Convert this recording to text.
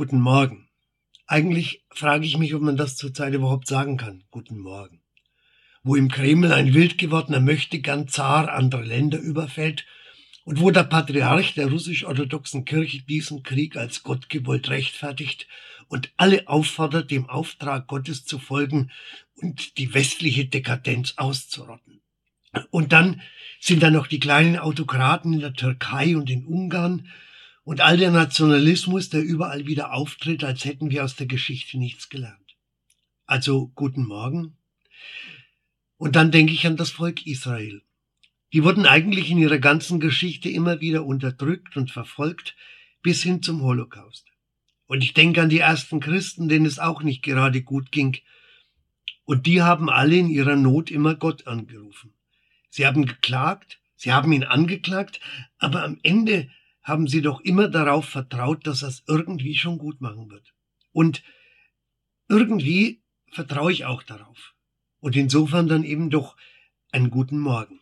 Guten Morgen. Eigentlich frage ich mich, ob man das zurzeit überhaupt sagen kann. Guten Morgen. Wo im Kreml ein wild gewordener Möchtegern Zar andere Länder überfällt und wo der Patriarch der russisch-orthodoxen Kirche diesen Krieg als gottgewollt rechtfertigt und alle auffordert, dem Auftrag Gottes zu folgen und die westliche Dekadenz auszurotten. Und dann sind da noch die kleinen Autokraten in der Türkei und in Ungarn und all der Nationalismus, der überall wieder auftritt, als hätten wir aus der Geschichte nichts gelernt. Also guten Morgen. Und dann denke ich an das Volk Israel. Die wurden eigentlich in ihrer ganzen Geschichte immer wieder unterdrückt und verfolgt, bis hin zum Holocaust. Und ich denke an die ersten Christen, denen es auch nicht gerade gut ging. Und die haben alle in ihrer Not immer Gott angerufen. Sie haben geklagt, sie haben ihn angeklagt, aber am Ende haben sie doch immer darauf vertraut, dass es irgendwie schon gut machen wird. Und irgendwie vertraue ich auch darauf. Und insofern dann eben doch einen guten Morgen.